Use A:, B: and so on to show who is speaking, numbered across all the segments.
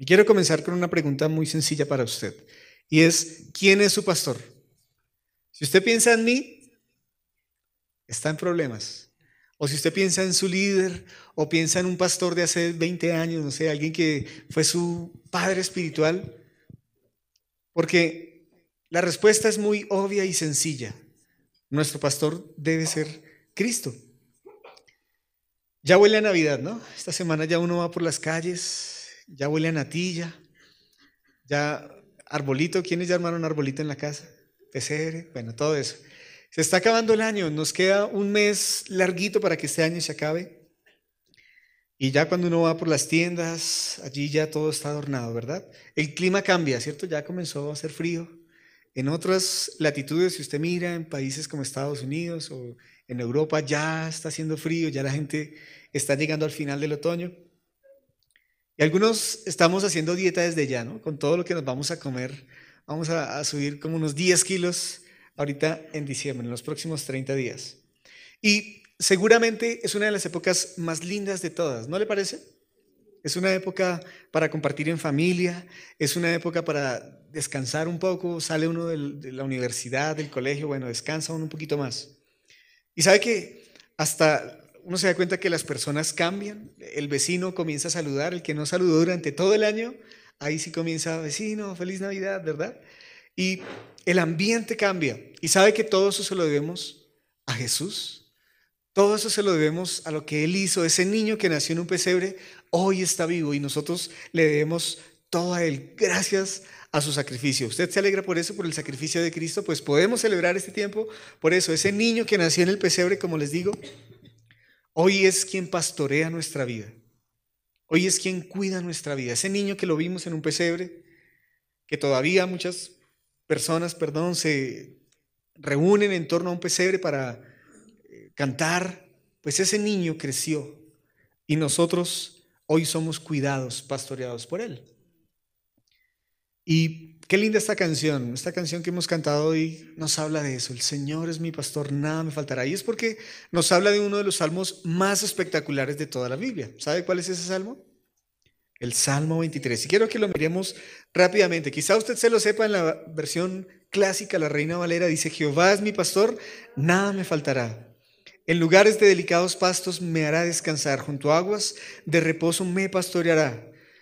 A: Y quiero comenzar con una pregunta muy sencilla para usted. Y es, ¿quién es su pastor? Si usted piensa en mí, está en problemas. O si usted piensa en su líder o piensa en un pastor de hace 20 años, no sé, alguien que fue su padre espiritual. Porque la respuesta es muy obvia y sencilla. Nuestro pastor debe ser Cristo. Ya huele a Navidad, ¿no? Esta semana ya uno va por las calles, ya huele a natilla, ya arbolito, ¿quiénes ya armaron arbolito en la casa? PCR, bueno, todo eso. Se está acabando el año, nos queda un mes larguito para que este año se acabe. Y ya cuando uno va por las tiendas, allí ya todo está adornado, ¿verdad? El clima cambia, ¿cierto? Ya comenzó a hacer frío. En otras latitudes, si usted mira en países como Estados Unidos o en Europa, ya está haciendo frío, ya la gente está llegando al final del otoño. Y algunos estamos haciendo dieta desde ya. Con todo lo que nos vamos a comer, vamos a, a subir como unos 10 kilos ahorita en diciembre, en los próximos 30 días. Y seguramente es una de las épocas más lindas de todas, ¿no le parece? Es una época para compartir en familia, es una época para descansar un poco, sale uno de la universidad, del colegio, bueno, descansa uno un poquito más. Y sabe que hasta uno se da cuenta que las personas cambian, el vecino comienza a saludar, el que no saludó durante todo el año, ahí sí comienza, vecino, feliz Navidad, ¿verdad? Y el ambiente cambia. Y sabe que todo eso se lo debemos a Jesús. Todo eso se lo debemos a lo que Él hizo. Ese niño que nació en un pesebre hoy está vivo y nosotros le debemos todo a Él gracias a su sacrificio. ¿Usted se alegra por eso, por el sacrificio de Cristo? Pues podemos celebrar este tiempo por eso. Ese niño que nació en el pesebre, como les digo, hoy es quien pastorea nuestra vida. Hoy es quien cuida nuestra vida. Ese niño que lo vimos en un pesebre, que todavía muchas personas, perdón, se reúnen en torno a un pesebre para eh, cantar, pues ese niño creció y nosotros hoy somos cuidados, pastoreados por él. Y qué linda esta canción, esta canción que hemos cantado hoy nos habla de eso, el Señor es mi pastor, nada me faltará. Y es porque nos habla de uno de los salmos más espectaculares de toda la Biblia. ¿Sabe cuál es ese salmo? El Salmo 23. Y quiero que lo miremos rápidamente. Quizá usted se lo sepa en la versión clásica, la Reina Valera dice, Jehová es mi pastor, nada me faltará. En lugares de delicados pastos me hará descansar, junto a aguas de reposo me pastoreará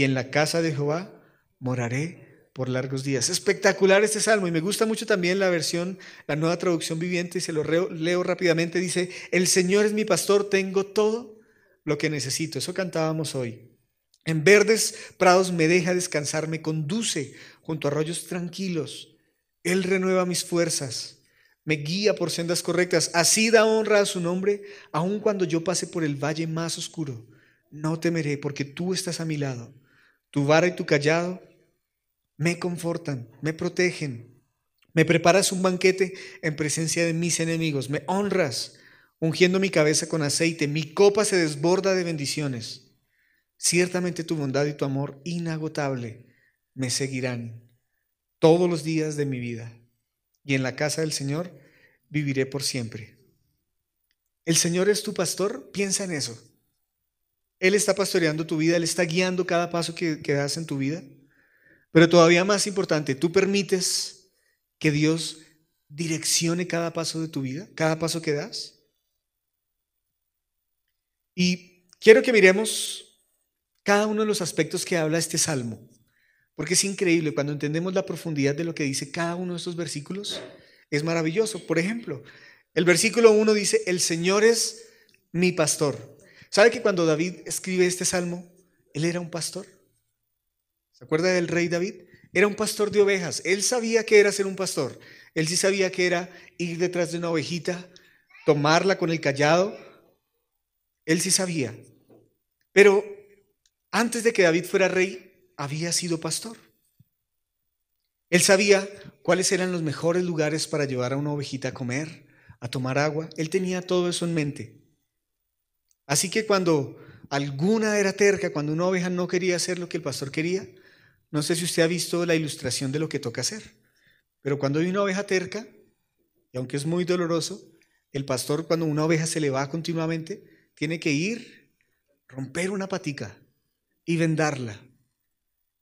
A: y en la casa de Jehová moraré por largos días. Espectacular este salmo y me gusta mucho también la versión, la nueva traducción viviente y se lo leo rápidamente. Dice, el Señor es mi pastor, tengo todo lo que necesito. Eso cantábamos hoy. En verdes prados me deja descansar, me conduce junto a arroyos tranquilos. Él renueva mis fuerzas, me guía por sendas correctas. Así da honra a su nombre, aun cuando yo pase por el valle más oscuro. No temeré porque tú estás a mi lado. Tu vara y tu callado me confortan, me protegen. Me preparas un banquete en presencia de mis enemigos. Me honras, ungiendo mi cabeza con aceite. Mi copa se desborda de bendiciones. Ciertamente tu bondad y tu amor inagotable me seguirán todos los días de mi vida. Y en la casa del Señor viviré por siempre. ¿El Señor es tu pastor? Piensa en eso. Él está pastoreando tu vida, Él está guiando cada paso que, das en tu vida. Pero todavía más importante, tú permites que Dios direccione cada paso de tu vida, cada paso que das. Y quiero que miremos cada uno de los aspectos que habla este salmo, porque es increíble cuando entendemos la profundidad de lo que dice cada uno de estos versículos, es maravilloso. Por ejemplo, el versículo 1 dice, el Señor es mi pastor. ¿Sabe que cuando David escribe este salmo, él era un pastor? ¿Se acuerda del rey David? Era un pastor de ovejas. Él sabía que era ser un pastor. Él sí sabía que era ir detrás de una ovejita, tomarla con el callado. Él sí sabía. Pero antes de que David fuera rey, había sido pastor. Él sabía cuáles eran los mejores lugares para llevar a una ovejita a comer, a tomar agua. Él tenía todo eso en mente. Así que cuando alguna era terca, cuando una oveja no quería hacer lo que el pastor quería, no sé si usted ha visto la ilustración de lo que toca hacer, pero cuando hay una oveja terca, y aunque es muy doloroso, el pastor cuando una oveja se le va continuamente, tiene que ir, romper una patica y vendarla.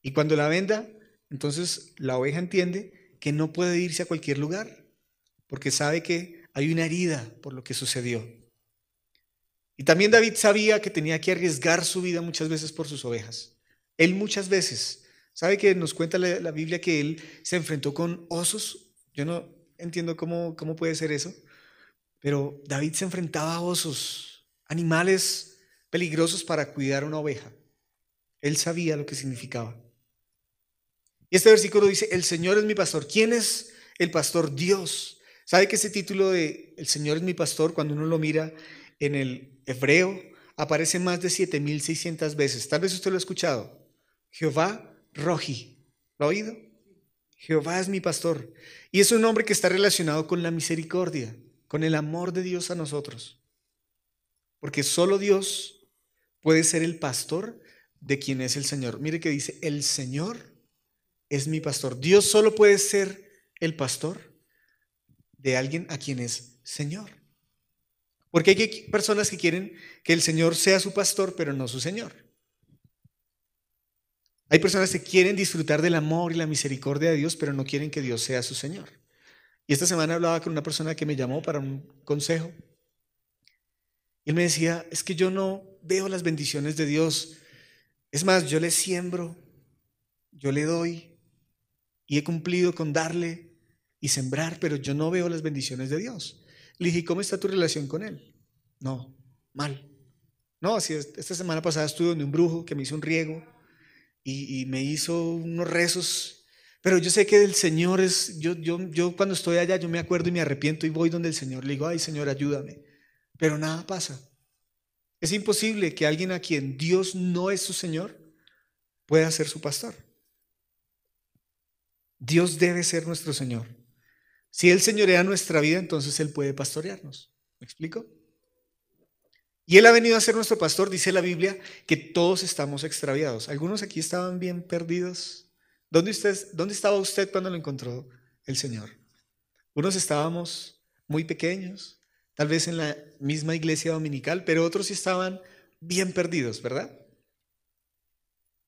A: Y cuando la venda, entonces la oveja entiende que no puede irse a cualquier lugar, porque sabe que hay una herida por lo que sucedió. Y también David sabía que tenía que arriesgar su vida muchas veces por sus ovejas. Él muchas veces, sabe que nos cuenta la, Biblia que él se enfrentó con osos. Yo no entiendo cómo, cómo puede ser eso, pero David se enfrentaba a osos, animales peligrosos para cuidar una oveja. Él sabía lo que significaba. Y este versículo dice, el Señor es mi pastor. ¿Quién es el pastor? Dios. ¿Sabe que ese título de El Señor es mi pastor, cuando uno lo mira en el hebreo, aparece más de 7600 veces? Tal vez usted lo ha escuchado. Jehová Roji. ¿Lo ha oído? Jehová es mi pastor. Y es un nombre que está relacionado con la misericordia, con el amor de Dios a nosotros. Porque solo Dios puede ser el pastor de quien es el Señor. Mire que dice, el Señor es mi pastor. Dios solo puede ser el pastor de alguien a quien es Señor. Porque hay personas que quieren que el Señor sea su pastor, pero no su Señor. Hay personas que quieren disfrutar del amor y la misericordia de Dios, pero no quieren que Dios sea su Señor. Y esta semana hablaba con una persona que me llamó para un consejo. Y él me decía, es que yo no veo las bendiciones de Dios. Es más, yo le siembro, yo le doy, y he cumplido con darle y sembrar, pero yo no veo las bendiciones de Dios. Le dije, ¿cómo está tu relación con Él? No, mal. No, así es. Esta semana pasada estuve en un brujo que me hizo un riego y, me hizo unos rezos. Pero yo sé que el Señor es, yo, yo, yo cuando estoy allá, yo me acuerdo y me arrepiento y voy donde el Señor. Le digo, ay Señor, ayúdame. Pero nada pasa. Es imposible que alguien a quien Dios no es su Señor pueda ser su pastor. Dios debe ser nuestro Señor. Si Él señorea nuestra vida, entonces Él puede pastorearnos. ¿Me explico? Y Él ha venido a ser nuestro pastor, dice la Biblia, que todos estamos extraviados. Algunos aquí estaban bien perdidos. ¿Dónde, usted, ¿Dónde estaba usted cuando lo encontró el Señor? Unos estábamos muy pequeños, tal vez en la misma iglesia dominical, pero otros estaban bien perdidos, ¿verdad?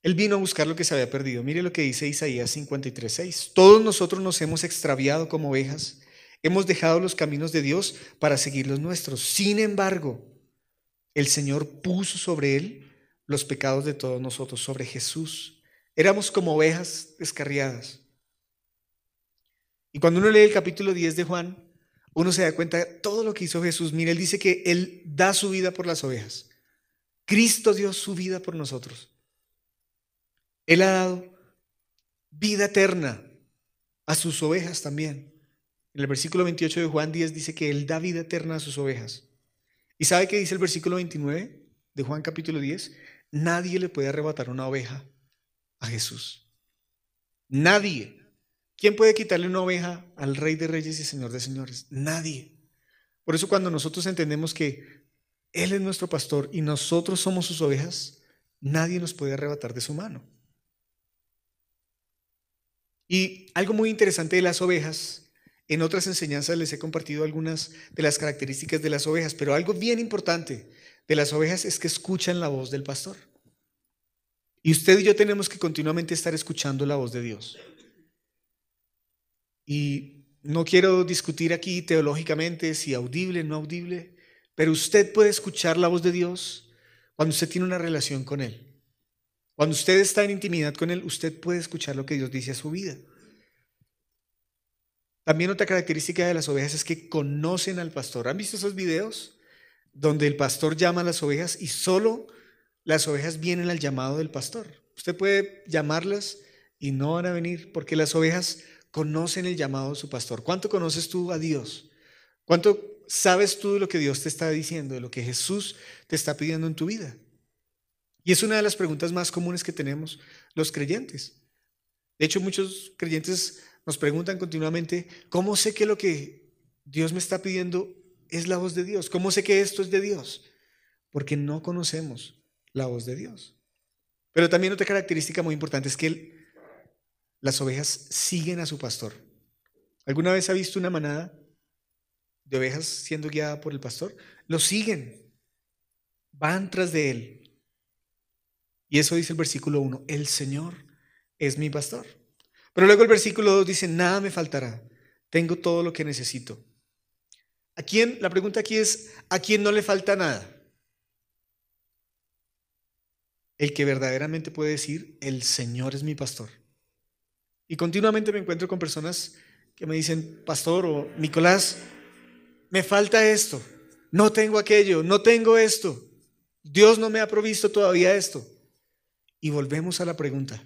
A: Él vino a buscar lo que se había perdido. Mire lo que dice Isaías 53:6. Todos nosotros nos hemos extraviado como ovejas, hemos dejado los caminos de Dios para seguir los nuestros. Sin embargo, el Señor puso sobre él los pecados de todos nosotros, sobre Jesús. Éramos como ovejas descarriadas. Y cuando uno lee el capítulo 10 de Juan, uno se da cuenta de todo lo que hizo Jesús. Mire, él dice que él da su vida por las ovejas. Cristo dio su vida por nosotros. Él ha dado vida eterna a sus ovejas también. En el versículo 28 de Juan 10 dice que Él da vida eterna a sus ovejas. ¿Y sabe qué dice el versículo 29 de Juan capítulo 10? Nadie le puede arrebatar una oveja a Jesús. Nadie. ¿Quién puede quitarle una oveja al Rey de Reyes y Señor de Señores? Nadie. Por eso cuando nosotros entendemos que Él es nuestro pastor y nosotros somos sus ovejas, nadie nos puede arrebatar de su mano. Y algo muy interesante de las ovejas, en otras enseñanzas les he compartido algunas de las características de las ovejas, pero algo bien importante de las ovejas es que escuchan la voz del pastor. Y usted y yo tenemos que continuamente estar escuchando la voz de Dios. Y no quiero discutir aquí teológicamente si audible no audible, pero usted puede escuchar la voz de Dios cuando usted tiene una relación con Él. Cuando usted está en intimidad con Él, usted puede escuchar lo que Dios dice a su vida. También otra característica de las ovejas es que conocen al pastor. ¿Han visto esos videos donde el pastor llama a las ovejas y solo las ovejas vienen al llamado del pastor? Usted puede llamarlas y no van a venir porque las ovejas conocen el llamado de su pastor. ¿Cuánto conoces tú a Dios? ¿Cuánto sabes tú de lo que Dios te está diciendo, de lo que Jesús te está pidiendo en tu vida? Y es una de las preguntas más comunes que tenemos los creyentes. De hecho, muchos creyentes nos preguntan continuamente, ¿cómo sé que lo que Dios me está pidiendo es la voz de Dios? ¿Cómo sé que esto es de Dios? Porque no conocemos la voz de Dios. Pero también otra característica muy importante es que las ovejas siguen a su pastor. ¿Alguna vez ha visto una manada de ovejas siendo guiada por el pastor? Lo siguen, van tras de él. Y eso dice el versículo 1, el Señor es mi pastor. Pero luego el versículo 2 dice, nada me faltará, tengo todo lo que necesito. ¿A quién? La pregunta aquí es, ¿a quién no le falta nada? El que verdaderamente puede decir, el Señor es mi pastor. Y continuamente me encuentro con personas que me dicen, pastor o Nicolás, me falta esto, no tengo aquello, no tengo esto, Dios no me ha provisto todavía esto. Y volvemos a la pregunta,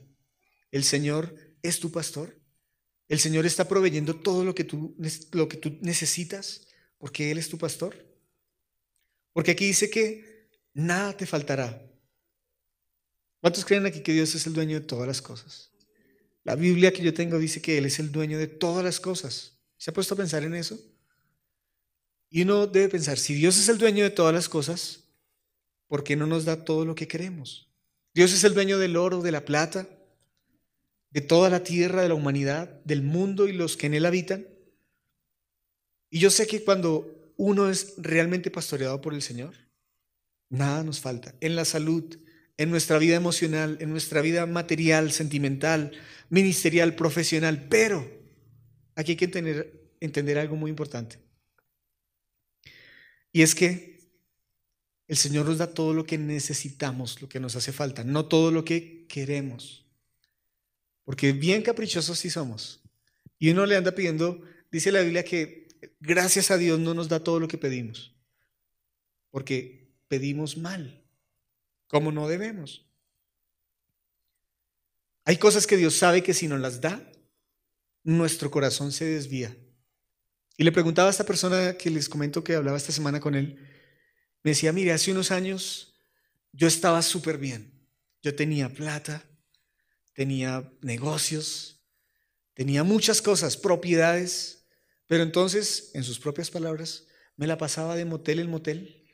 A: ¿el Señor es tu pastor? ¿El Señor está proveyendo todo lo que tú, lo que tú necesitas porque Él es tu pastor? Porque aquí dice que nada te faltará. ¿Cuántos creen aquí que Dios es el dueño de todas las cosas? La Biblia que yo tengo dice que Él es el dueño de todas las cosas. ¿Se ha puesto a pensar en eso? Y uno debe pensar, si Dios es el dueño de todas las cosas, ¿por qué no nos da todo lo que queremos? Dios es el dueño del oro, de la plata, de toda la tierra, de la humanidad, del mundo y los que en él habitan. Y yo sé que cuando uno es realmente pastoreado por el Señor, nada nos falta. En la salud, en nuestra vida emocional, en nuestra vida material, sentimental, ministerial, profesional. Pero aquí hay que entender, entender algo muy importante. Y es que el Señor nos da todo lo que necesitamos, lo que nos hace falta, no todo lo que queremos. Porque bien caprichosos sí somos. Y uno le anda pidiendo, dice la Biblia que gracias a Dios no nos da todo lo que pedimos. Porque pedimos mal, como no debemos. Hay cosas que Dios sabe que si nos las da, nuestro corazón se desvía. Y le preguntaba a esta persona que les comento que hablaba esta semana con él, me decía, mire, hace unos años yo estaba súper bien. Yo tenía plata, tenía negocios, tenía muchas cosas, propiedades, pero entonces, en sus propias palabras, me la pasaba de motel en motel.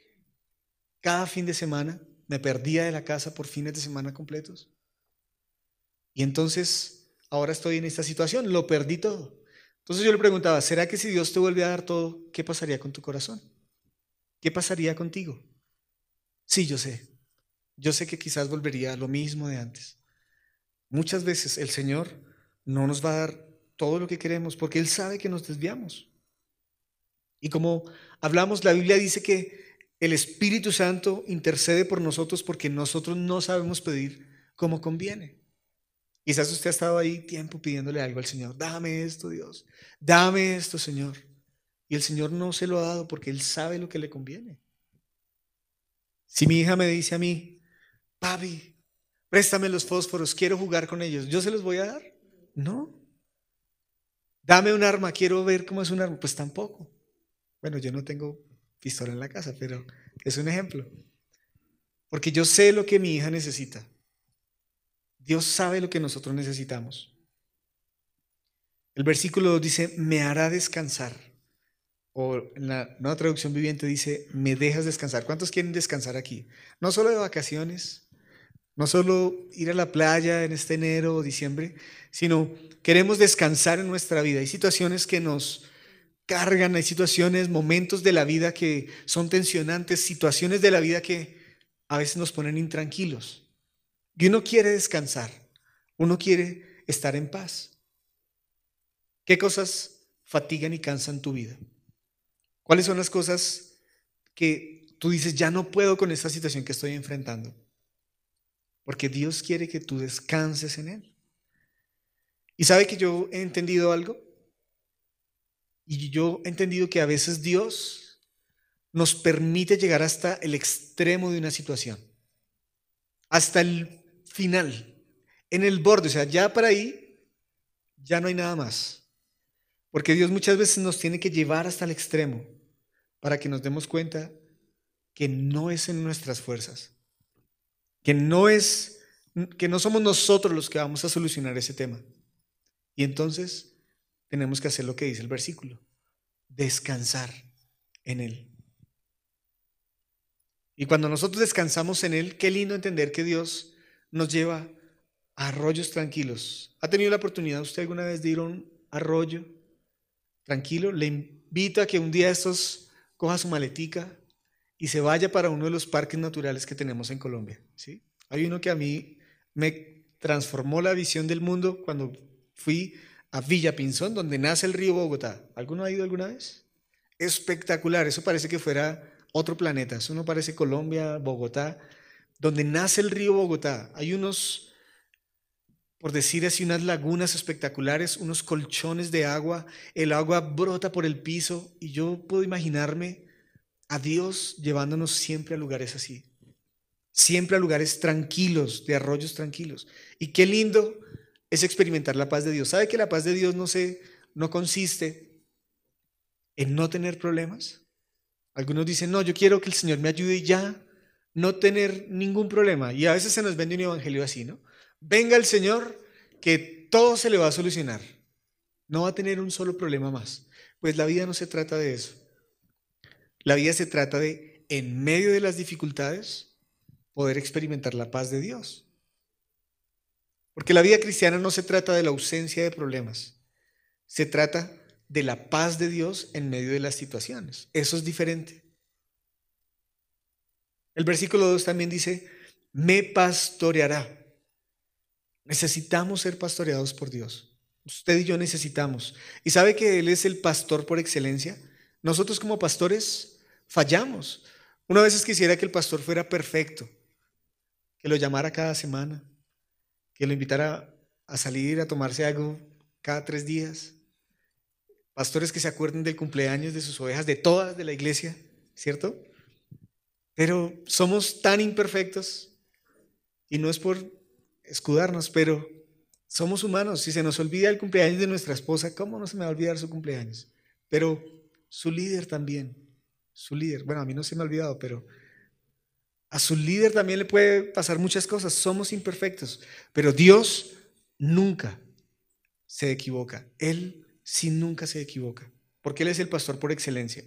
A: Cada fin de semana me perdía de la casa por fines de semana completos. Y entonces, ahora estoy en esta situación, lo perdí todo. Entonces yo le preguntaba, ¿será que si Dios te vuelve a dar todo, qué pasaría con tu corazón? ¿Qué pasaría contigo? Sí, yo sé. Yo sé que quizás volvería a lo mismo de antes. Muchas veces el Señor no nos va a dar todo lo que queremos porque Él sabe que nos desviamos. Y como hablamos, la Biblia dice que el Espíritu Santo intercede por nosotros porque nosotros no sabemos pedir como conviene. Quizás usted ha estado ahí tiempo pidiéndole algo al Señor. Dame esto, Dios. Dame esto, Señor. Y el Señor no se lo ha dado porque Él sabe lo que le conviene. Si mi hija me dice a mí, papi, préstame los fósforos, quiero jugar con ellos, ¿yo se los voy a dar? No. Dame un arma, quiero ver cómo es un arma. Pues tampoco. Bueno, yo no tengo pistola en la casa, pero es un ejemplo. Porque yo sé lo que mi hija necesita. Dios sabe lo que nosotros necesitamos. El versículo 2 dice, me hará descansar. O en la nueva traducción viviente dice, me dejas descansar. ¿Cuántos quieren descansar aquí? No solo de vacaciones, no solo ir a la playa en este enero o diciembre, sino queremos descansar en nuestra vida. Hay situaciones que nos cargan, hay situaciones, momentos de la vida que son tensionantes, situaciones de la vida que a veces nos ponen intranquilos. Y uno quiere descansar, uno quiere estar en paz. ¿Qué cosas fatigan y cansan tu vida? ¿Cuáles son las cosas que tú dices, ya no puedo con esta situación que estoy enfrentando? Porque Dios quiere que tú descanses en Él. Y sabe que yo he entendido algo. Y yo he entendido que a veces Dios nos permite llegar hasta el extremo de una situación. Hasta el final, en el borde, o sea, ya para ahí, ya no hay nada más. Porque Dios muchas veces nos tiene que llevar hasta el extremo para que nos demos cuenta que no es en nuestras fuerzas, que no es, que no somos nosotros los que vamos a solucionar ese tema. Y entonces tenemos que hacer lo que dice el versículo, descansar en Él. Y cuando nosotros descansamos en Él, qué lindo entender que Dios nos lleva a arroyos tranquilos. ¿Ha tenido la oportunidad usted alguna vez de ir a un arroyo tranquilo? Le invito a que un día estos coja su maletica y se vaya para uno de los parques naturales que tenemos en Colombia. ¿sí? Hay uno que a mí me transformó la visión del mundo cuando fui a Villa Pinzón, donde nace el río Bogotá. ¿Alguno ha ido alguna vez? Espectacular, eso parece que fuera otro planeta, eso no parece Colombia, Bogotá, donde nace el río Bogotá. Hay unos, por decir así, unas lagunas espectaculares, unos colchones de agua, el agua brota por el piso y yo puedo imaginarme a Dios llevándonos siempre a lugares así, siempre a lugares tranquilos, de arroyos tranquilos. Y qué lindo es experimentar la paz de Dios. ¿Sabe que la paz de Dios no, se, no consiste en no tener problemas? Algunos dicen, no, yo quiero que el Señor me ayude y ya no tener ningún problema. Y a veces se nos vende un evangelio así, ¿no? Venga el Señor, que todo se le va a solucionar. No va a tener un solo problema más. Pues la vida no se trata de eso. La vida se trata de, en medio de las dificultades, poder experimentar la paz de Dios. Porque la vida cristiana no se trata de la ausencia de problemas, se trata de la paz de Dios en medio de las situaciones. Eso es diferente. El versículo 2 también dice, me pastoreará. Necesitamos ser pastoreados por Dios. Usted y yo necesitamos. ¿Y sabe que Él es el pastor por excelencia? Nosotros como pastores fallamos. Una vez quisiera que el pastor fuera perfecto, que lo llamara cada semana, que lo invitara a salir a tomarse algo cada tres días. Pastores que se acuerden del cumpleaños de sus ovejas, de todas de la iglesia, ¿cierto? Pero somos tan imperfectos y no es por escudarnos, pero somos humanos. Si se nos olvida el cumpleaños de nuestra esposa, ¿cómo no se me va a olvidar su cumpleaños? Pero su líder también, su líder, bueno, a mí no se me ha olvidado, pero a su líder también le puede pasar muchas cosas. Somos imperfectos, pero Dios nunca se equivoca. Él sí nunca se equivoca, porque Él es el pastor por excelencia.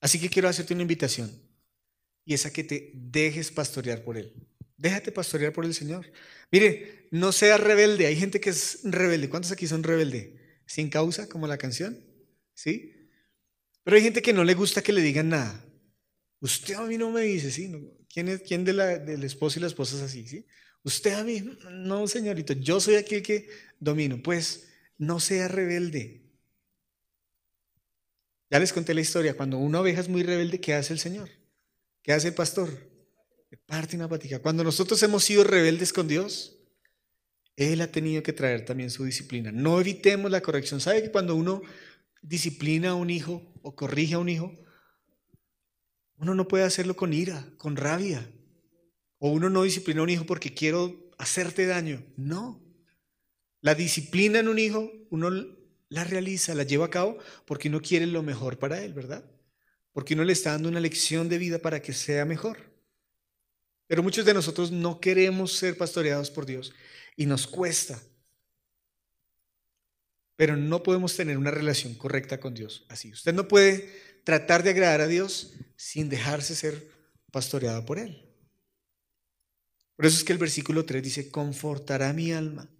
A: Así que quiero hacerte una invitación, y es a que te dejes pastorear por Él. Déjate pastorear por el Señor. Mire, no seas rebelde. Hay gente que es rebelde. ¿Cuántos aquí son rebelde? Sin causa, como la canción. ¿Sí? Pero hay gente que no le gusta que le digan nada. Usted a mí no me dice, ¿sí? ¿Quién, es, quién de la, del esposo y la esposa es así, ¿sí? Usted a mí, no, señorito, yo soy aquel que domino. Pues no sea rebelde. Ya les conté la historia. Cuando una oveja es muy rebelde, ¿qué hace el Señor? ¿Qué hace el pastor? Parte una patica. Cuando nosotros hemos sido rebeldes con Dios, Él ha tenido que traer también su disciplina. No evitemos la corrección. ¿Sabe que cuando uno disciplina a un hijo o corrige a un hijo, uno no puede hacerlo con ira, con rabia. O uno no disciplina a un hijo porque quiero hacerte daño. No. La disciplina en un hijo, uno la realiza, la lleva a cabo porque uno quiere lo mejor para él, ¿verdad? Porque uno le está dando una lección de vida para que sea mejor. Pero muchos de nosotros no queremos ser pastoreados por Dios y nos cuesta. Pero no podemos tener una relación correcta con Dios así. Usted no puede tratar de agradar a Dios sin dejarse ser pastoreado por Él. Por eso es que el versículo 3 dice, confortará mi alma.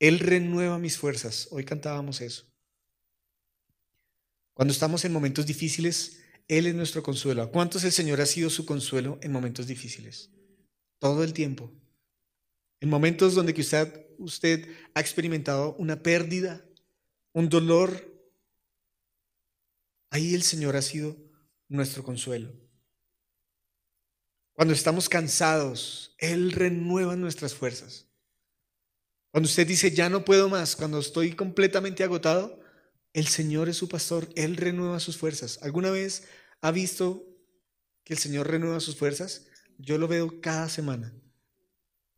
A: Él renueva mis fuerzas. Hoy cantábamos eso. Cuando estamos en momentos difíciles, Él es nuestro consuelo. ¿A cuántos el Señor ha sido su consuelo en momentos difíciles? Todo el tiempo. En momentos donde usted, usted ha experimentado una pérdida, un dolor, Ahí el Señor ha sido nuestro consuelo. Cuando estamos cansados, Él renueva nuestras fuerzas. Cuando usted dice, ya no puedo más, cuando estoy completamente agotado, el Señor es su pastor, Él renueva sus fuerzas. ¿Alguna vez ha visto que el Señor renueva sus fuerzas? Yo lo veo cada semana.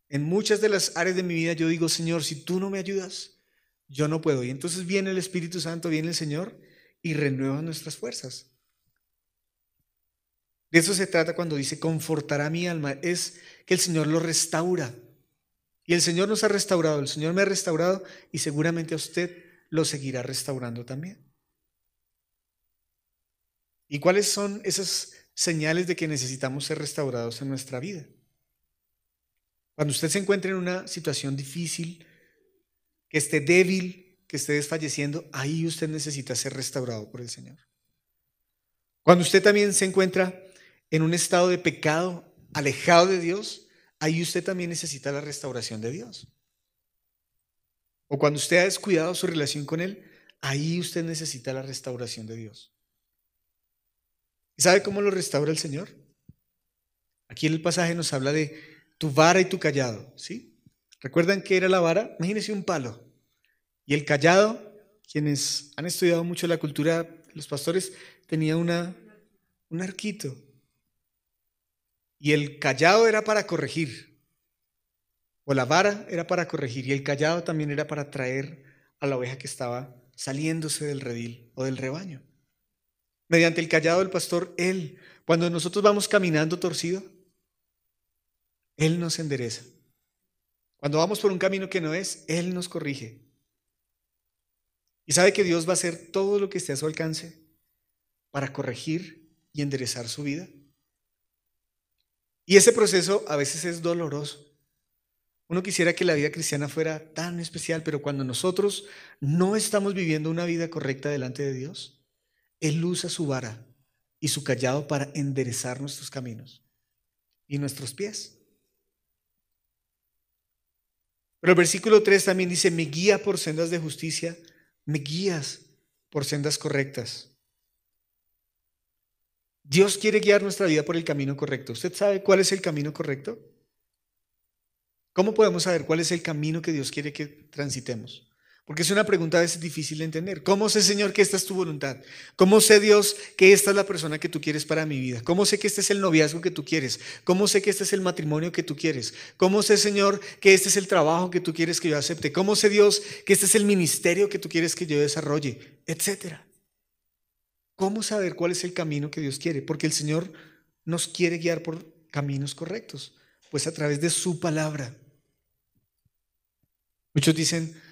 A: En muchas de las áreas de mi vida yo digo, Señor, si tú no me ayudas, yo no puedo. Y entonces viene el Espíritu Santo, viene el Señor y renueva nuestras fuerzas. De eso se trata cuando dice confortará mi alma. Es que el Señor lo restaura. Y el Señor nos ha restaurado, el Señor me ha restaurado y seguramente a usted lo seguirá restaurando también. ¿Y cuáles son esas señales de que necesitamos ser restaurados en nuestra vida? Cuando usted se encuentre en una situación difícil, que esté débil, que esté desfalleciendo, ahí usted necesita ser restaurado por el Señor. Cuando usted también se encuentra en un estado de pecado, alejado de Dios, ahí usted también necesita la restauración de Dios. O cuando usted ha descuidado su relación con Él, ahí usted necesita la restauración de Dios. ¿Y sabe cómo lo restaura el Señor? Aquí en el pasaje nos habla de tu vara y tu callado, ¿sí? ¿Recuerdan qué era la vara? Imagínense un palo. Y el callado, quienes han estudiado mucho la cultura, los pastores, tenía una, un arquito. Y el callado era para corregir. O la vara era para corregir. Y el callado también era para traer a la oveja que estaba saliéndose del redil o del rebaño. Mediante el callado del pastor, Él, cuando nosotros vamos caminando torcido, Él nos endereza. Cuando vamos por un camino que no es, Él nos corrige. Y sabe que Dios va a hacer todo lo que esté a su alcance para corregir y enderezar su vida. Y ese proceso a veces es doloroso. Uno quisiera que la vida cristiana fuera tan especial, pero cuando nosotros no estamos viviendo una vida correcta delante de Dios, Él usa su vara y su callado para enderezar nuestros caminos y nuestros pies. Pero el versículo 3 también dice, me guía por sendas de justicia, me guías por sendas correctas. Dios quiere guiar nuestra vida por el camino correcto. ¿Usted sabe cuál es el camino correcto? ¿Cómo podemos saber cuál es el camino que Dios quiere que transitemos? Porque es una pregunta a veces difícil de entender. ¿Cómo sé, Señor, que esta es tu voluntad? ¿Cómo sé, Dios, que esta es la persona que tú quieres para mi vida? ¿Cómo sé que este es el noviazgo que tú quieres? ¿Cómo sé que este es el matrimonio que tú quieres? ¿Cómo sé, Señor, que este es el trabajo que tú quieres que yo acepte? ¿Cómo sé, Dios, que este es el ministerio que tú quieres que yo desarrolle? Etcétera. ¿Cómo saber cuál es el camino que Dios quiere? Porque el Señor nos quiere guiar por caminos correctos, pues a través de su palabra. Muchos dicen,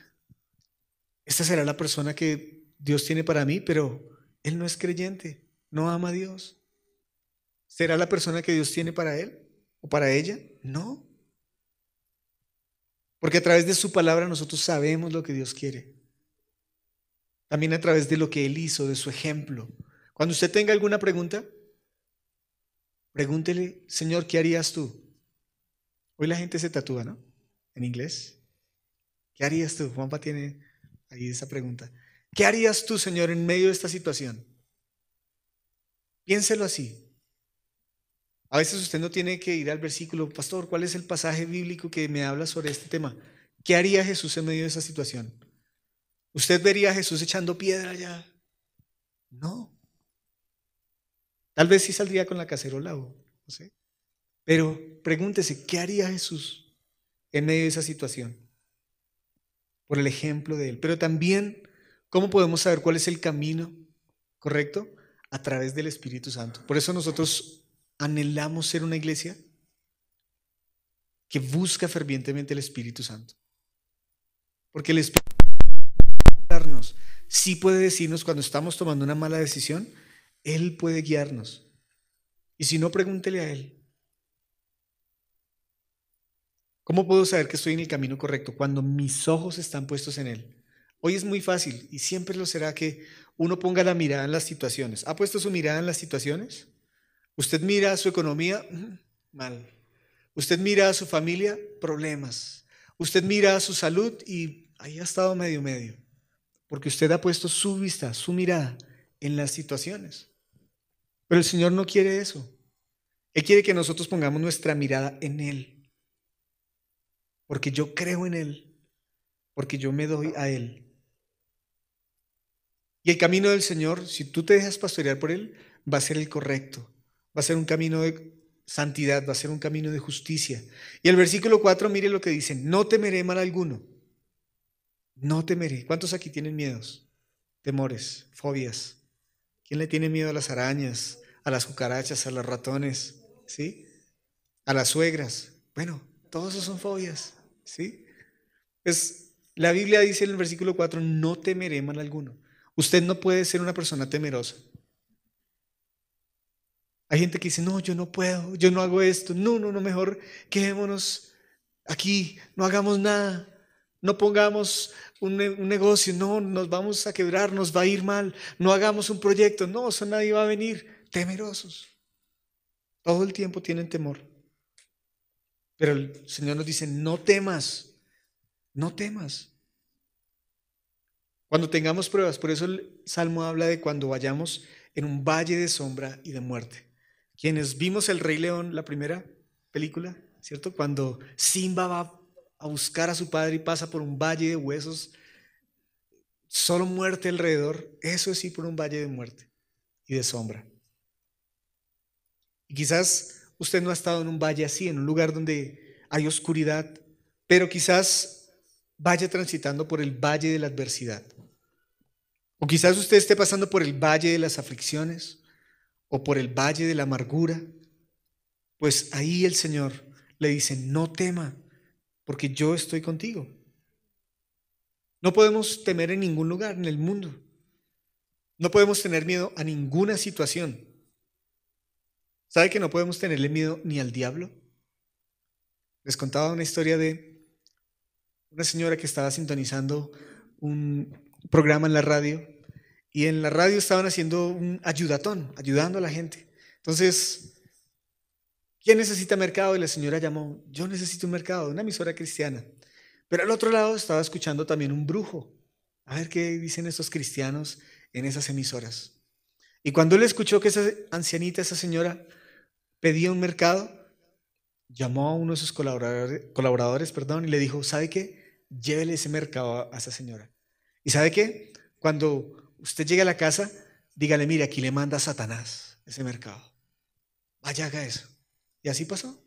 A: esta será la persona que Dios tiene para mí, pero él no es creyente, no ama a Dios. ¿Será la persona que Dios tiene para él o para ella? No. Porque a través de su palabra nosotros sabemos lo que Dios quiere. También a través de lo que Él hizo, de su ejemplo. Cuando usted tenga alguna pregunta, pregúntele, Señor, ¿qué harías tú? Hoy la gente se tatúa, ¿no? En inglés. ¿Qué harías tú? Juanpa tiene ahí esa pregunta. ¿Qué harías tú, Señor, en medio de esta situación? Piénselo así. A veces usted no tiene que ir al versículo, pastor, ¿cuál es el pasaje bíblico que me habla sobre este tema? ¿Qué haría Jesús en medio de esa situación? ¿Usted vería a Jesús echando piedra allá? No. Tal vez sí saldría con la cacerola o no sé. Pero pregúntese, ¿qué haría Jesús en medio de esa situación? Por el ejemplo de él. Pero también, ¿cómo podemos saber cuál es el camino correcto? A través del Espíritu Santo. Por eso nosotros anhelamos ser una iglesia que busca fervientemente el Espíritu Santo. Porque el Espíritu sí puede decirnos cuando estamos tomando una mala decisión, Él puede guiarnos. Y si no, pregúntele a Él. ¿Cómo puedo saber que estoy en el camino correcto? Cuando mis ojos están puestos en Él. Hoy es muy fácil y siempre lo será que uno ponga la mirada en las situaciones. ¿Ha puesto su mirada en las situaciones? Usted mira a su economía, mal. Usted mira a su familia, problemas. Usted mira a su salud y ahí ha estado medio medio porque usted ha puesto su vista, su mirada en las situaciones. Pero el Señor no quiere eso. Él quiere que nosotros pongamos nuestra mirada en Él. Porque yo creo en Él. Porque yo me doy a Él. Y el camino del Señor, si tú te dejas pastorear por Él, va a ser el correcto. Va a ser un camino de santidad, va a ser un camino de justicia. Y el versículo 4, mire lo que dice, no temeré mal alguno no temeré. ¿Cuántos aquí tienen miedos? Temores, fobias. ¿Quién le tiene miedo a las arañas, a las cucarachas, a los ratones, ¿sí? A las suegras. Bueno, todos esos son fobias, ¿sí? Es, la Biblia dice en el versículo 4, no temeré mal alguno. Usted no puede ser una persona temerosa. Hay gente que dice, no, yo no puedo, yo no hago esto. No, no, no, mejor quedémonos aquí, no hagamos nada, no pongamos un, negocio, no, nos vamos a quebrar, nos va a ir mal, no hagamos un proyecto, no, eso nadie va a venir. Temerosos. Todo el tiempo tienen temor. Pero el Señor nos dice, no temas, no temas. Cuando tengamos pruebas, por eso el Salmo habla de cuando vayamos en un valle de sombra y de muerte. Quienes vimos El Rey León, la primera película, ¿cierto? Cuando Simba va a buscar a su padre y pasa por un valle de huesos, solo muerte alrededor, eso es ir por un valle de muerte y de sombra. Y quizás usted no ha estado en un valle así, en un lugar donde hay oscuridad, pero quizás vaya transitando por el valle de la adversidad. O quizás usted esté pasando por el valle de las aflicciones o por el valle de la amargura. Pues ahí el Señor le dice, no tema, porque yo estoy contigo. No podemos temer en ningún lugar en el mundo. No podemos tener miedo a ninguna situación. ¿Sabe que no podemos tenerle miedo ni al diablo? Les contaba una historia de una señora que estaba sintonizando un programa en la radio y en la radio estaban haciendo un ayudatón, ayudando a la gente. Entonces, ¿quién necesita mercado? Y la señora llamó, yo necesito un mercado, una emisora cristiana. Pero al otro lado estaba escuchando también un brujo. A ver qué dicen estos cristianos en esas emisoras. Y cuando él escuchó que esa ancianita, esa señora, pedía un mercado, llamó a uno de sus colaboradores, perdón, y le dijo, ¿sabe qué? Llévele ese mercado a esa señora. ¿Y sabe qué? Cuando usted llegue a la casa, dígale, mire, aquí le manda Satanás ese mercado. Vaya, haga eso. Y así pasó.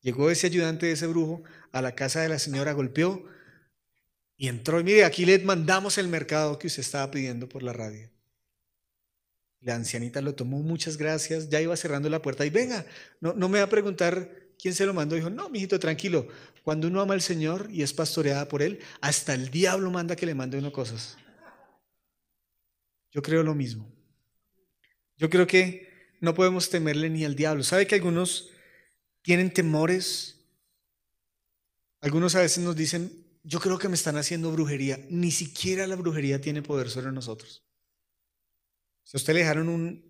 A: Llegó ese ayudante de ese brujo a la casa de la señora, golpeó y entró. Y mire, aquí le mandamos el mercado que usted estaba pidiendo por la radio. La ancianita lo tomó, muchas gracias, ya iba cerrando la puerta y venga, no, no me va a preguntar quién se lo mandó. Dijo, no, mijito, tranquilo, cuando uno ama al Señor y es pastoreada por Él, hasta el diablo manda que le mande uno cosas. Yo creo lo mismo. Yo creo que no podemos temerle ni al diablo. ¿Sabe que algunos tienen temores? Algunos a veces nos dicen, yo creo que me están haciendo brujería. Ni siquiera la brujería tiene poder sobre nosotros. Si usted le dejaron un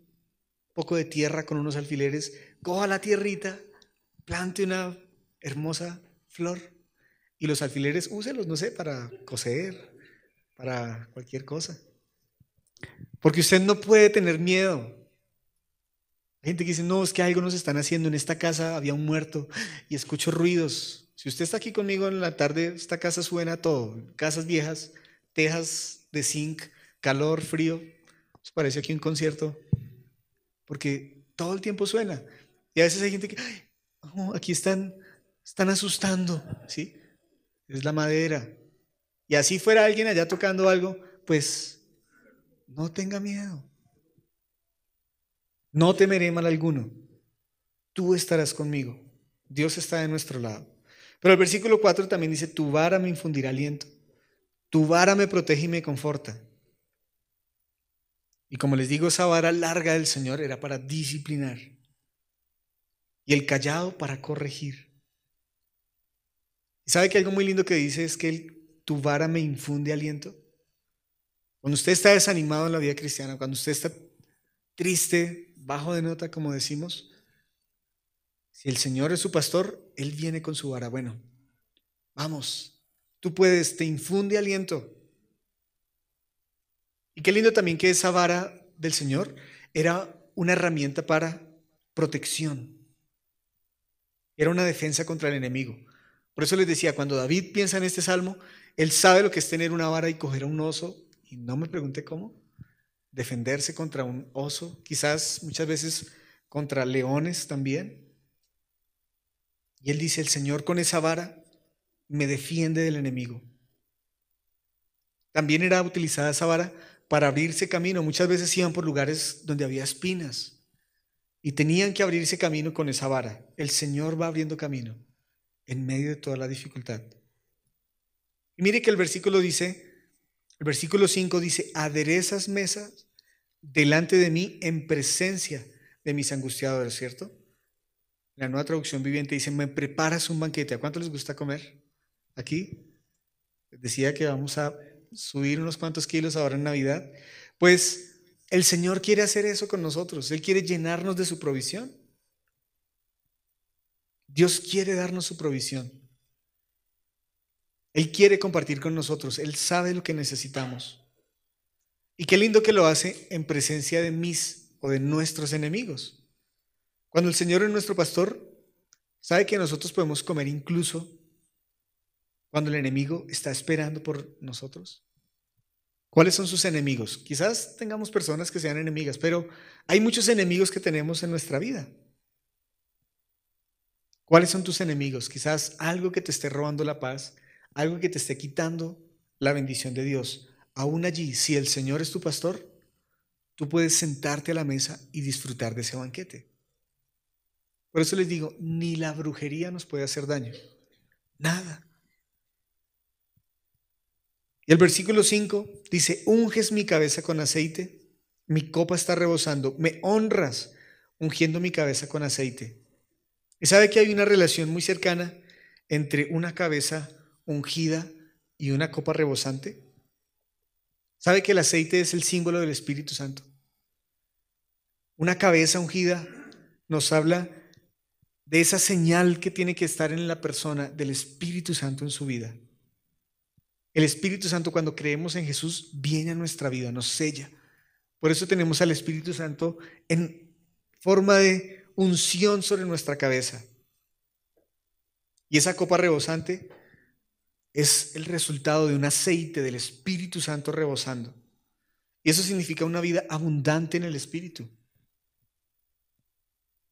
A: poco de tierra con unos alfileres, coja la tierrita, plante una hermosa flor y los alfileres úselos, no sé, para coser, para cualquier cosa. Porque usted no puede tener miedo. Hay gente que dice, no, es que algo nos están haciendo. En esta casa había un muerto y escucho ruidos. Si usted está aquí conmigo en la tarde, esta casa suena todo. Casas viejas, tejas de zinc, calor, frío parece aquí un concierto, porque todo el tiempo suena. Y a veces hay gente que, aquí están, están asustando, ¿sí? Es la madera. Y así fuera alguien allá tocando algo, pues no tenga miedo. No temeré mal alguno. Tú estarás conmigo. Dios está de nuestro lado. Pero el versículo 4 también dice, tu vara me infundirá aliento. Tu vara me protege y me conforta. Y como les digo, esa vara larga del Señor era para disciplinar y el callado para corregir. ¿Y sabe que algo muy lindo que dice es que tu vara me infunde aliento? Cuando usted está desanimado en la vida cristiana, cuando usted está triste, bajo de nota, como decimos, si el Señor es su pastor, Él viene con su vara. Bueno, vamos, tú puedes, te infunde aliento. Y qué lindo también que esa vara del Señor era una herramienta para protección. Era una defensa contra el enemigo. Por eso les decía, cuando David piensa en este salmo, él sabe lo que es tener una vara y coger a un oso, y no me pregunte cómo, defenderse contra un oso, quizás muchas veces contra leones también. Y él dice, el Señor con esa vara me defiende del enemigo. También era utilizada esa vara para abrirse camino. Muchas veces iban por lugares donde había espinas y tenían que abrirse camino con esa vara. El Señor va abriendo camino en medio de toda la dificultad. Y mire que el versículo dice, el versículo 5 dice, aderezas mesas delante de mí en presencia de mis angustiadores, ¿cierto? La nueva traducción viviente dice, me preparas un banquete. ¿A cuánto les gusta comer? Aquí. Decía que vamos a subir unos cuantos kilos ahora en Navidad. Pues el Señor quiere hacer eso con nosotros. Él quiere llenarnos de su provisión. Dios quiere darnos su provisión. Él quiere compartir con nosotros. Él sabe lo que necesitamos. Y qué lindo que lo hace en presencia de mis o de nuestros enemigos. Cuando el Señor es nuestro pastor, sabe que nosotros podemos comer incluso cuando el enemigo está esperando por nosotros. ¿Cuáles son sus enemigos? Quizás tengamos personas que sean enemigas, pero hay muchos enemigos que tenemos en nuestra vida. ¿Cuáles son tus enemigos? Quizás algo que te esté robando la paz, algo que te esté quitando la bendición de Dios. Aún allí, si el Señor es tu pastor, tú puedes sentarte a la mesa y disfrutar de ese banquete. Por eso les digo, ni la brujería nos puede hacer daño. Nada. Y el versículo 5 dice, unges mi cabeza con aceite, mi copa está rebosando, me honras ungiendo mi cabeza con aceite. Y sabe que hay una relación muy cercana entre una cabeza ungida y una copa rebosante. ¿Sabe que el aceite es el símbolo del Espíritu Santo? Una cabeza ungida nos habla de esa señal que tiene que estar en la persona del Espíritu Santo en su vida. El Espíritu Santo cuando creemos en Jesús viene a nuestra vida, nos sella. Por eso tenemos al Espíritu Santo en forma de unción sobre nuestra cabeza. Y esa copa rebosante es el resultado de un aceite del Espíritu Santo rebosando. Y eso significa una vida abundante en el Espíritu.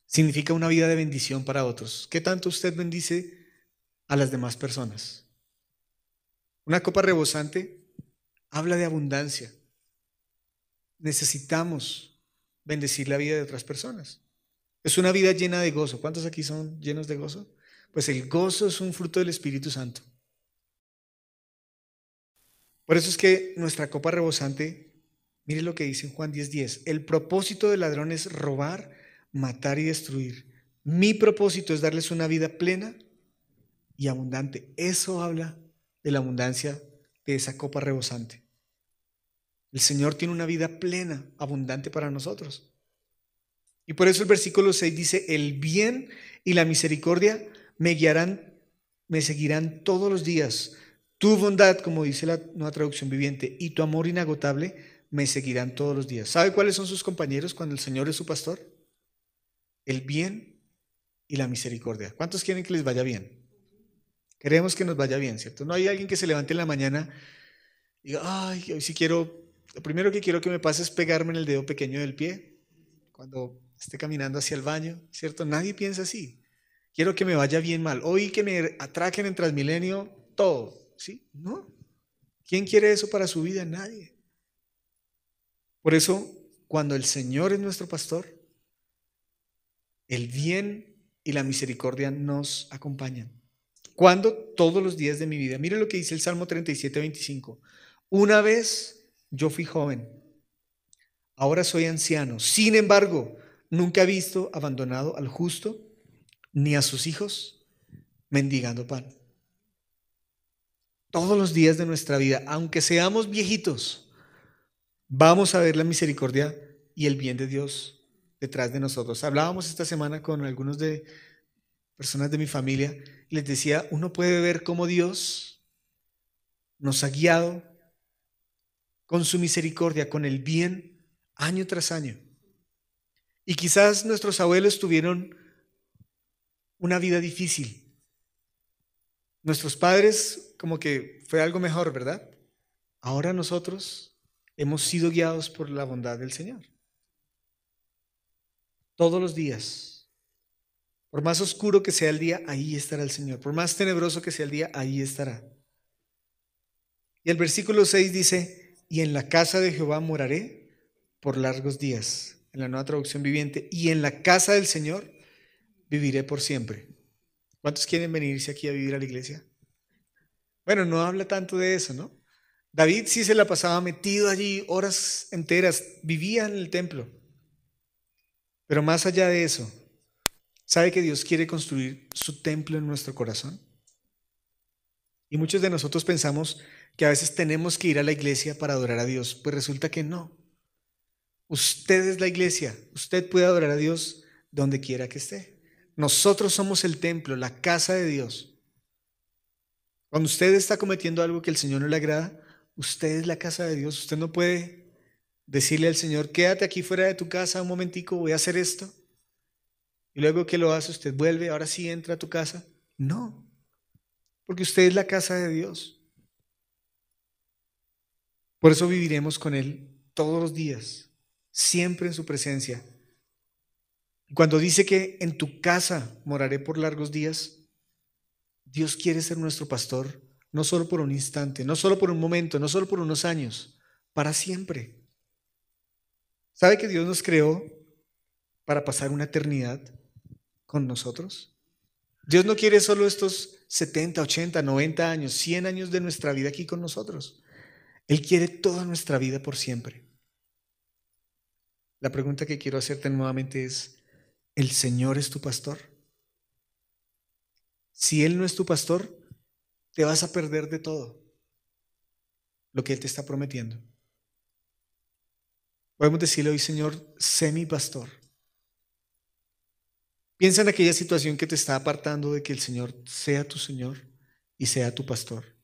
A: Significa una vida de bendición para otros. ¿Qué tanto usted bendice a las demás personas? Una copa rebosante habla de abundancia. Necesitamos bendecir la vida de otras personas. Es una vida llena de gozo. ¿Cuántos aquí son llenos de gozo? Pues el gozo es un fruto del Espíritu Santo. Por eso es que nuestra copa rebosante, mire lo que dice en Juan 10:10, el propósito del ladrón es robar, matar y destruir. Mi propósito es darles una vida plena y abundante. Eso habla de la abundancia de esa copa rebosante. El Señor tiene una vida plena, abundante para nosotros. Y por eso el versículo 6 dice, el bien y la misericordia me guiarán, me seguirán todos los días tu bondad, como dice la nueva traducción viviente, y tu amor inagotable me seguirán todos los días. ¿Sabe cuáles son sus compañeros cuando el Señor es su pastor? El bien y la misericordia. ¿Cuántos quieren que les vaya bien? Queremos que nos vaya bien, ¿cierto? No hay alguien que se levante en la mañana y diga, ay, hoy sí quiero, lo primero que quiero que me pase es pegarme en el dedo pequeño del pie cuando esté caminando hacia el baño, ¿cierto? Nadie piensa así. Quiero que me vaya bien mal. Hoy que me atraquen en Transmilenio, todo. ¿Sí? No. ¿Quién quiere eso para su vida? Nadie. Por eso, cuando el Señor es nuestro pastor, el bien y la misericordia nos acompañan. ¿Cuándo? Todos los días de mi vida. Mire lo que dice el Salmo 37, 25. Una vez yo fui joven, ahora soy anciano. Sin embargo, nunca he visto abandonado al justo ni a sus hijos mendigando pan todos los días de nuestra vida, aunque seamos viejitos, vamos a ver la misericordia y el bien de Dios detrás de nosotros. Hablábamos esta semana con algunos de personas de mi familia les decía, uno puede ver cómo Dios nos ha guiado con su misericordia, con el bien, año tras año. Y quizás nuestros abuelos tuvieron una vida difícil. Nuestros padres como que fue algo mejor, ¿verdad? Ahora nosotros hemos sido guiados por la bondad del Señor. Todos los días. Por más oscuro que sea el día, ahí estará el Señor. Por más tenebroso que sea el día, ahí estará. Y el versículo 6 dice, y en la casa de Jehová moraré por largos días, en la nueva traducción viviente, y en la casa del Señor viviré por siempre. ¿Cuántos quieren venirse aquí a vivir a la iglesia? Bueno, no habla tanto de eso, ¿no? David sí se la pasaba metido allí horas enteras, vivía en el templo. Pero más allá de eso, ¿sabe que Dios quiere construir su templo en nuestro corazón? Y muchos de nosotros pensamos que a veces tenemos que ir a la iglesia para adorar a Dios. Pues resulta que no. Usted es la iglesia. Usted puede adorar a Dios donde quiera que esté. Nosotros somos el templo, la casa de Dios. Cuando usted está cometiendo algo que el Señor no le agrada, usted es la casa de Dios. Usted no puede decirle al Señor, quédate aquí fuera de tu casa un momentico, voy a hacer esto. Y luego que lo hace, usted vuelve, ahora sí entra a tu casa. No, porque usted es la casa de Dios. Por eso viviremos con Él todos los días, siempre en su presencia. Cuando dice que en tu casa moraré por largos días, Dios quiere ser nuestro pastor, no solo por un instante, no solo por un momento, no solo por unos años, para siempre. ¿Sabe que Dios nos creó para pasar una eternidad con nosotros? Dios no quiere solo estos 70, 80, 90 años, 100 años de nuestra vida aquí con nosotros. Él quiere toda nuestra vida por siempre. La pregunta que quiero hacerte nuevamente es, ¿el Señor es tu pastor? Si Él no es tu pastor, te vas a perder de todo lo que Él te está prometiendo. Podemos decirle hoy, Señor, sé mi pastor. Piensa en aquella situación que te está apartando de que el Señor sea tu Señor y sea tu pastor.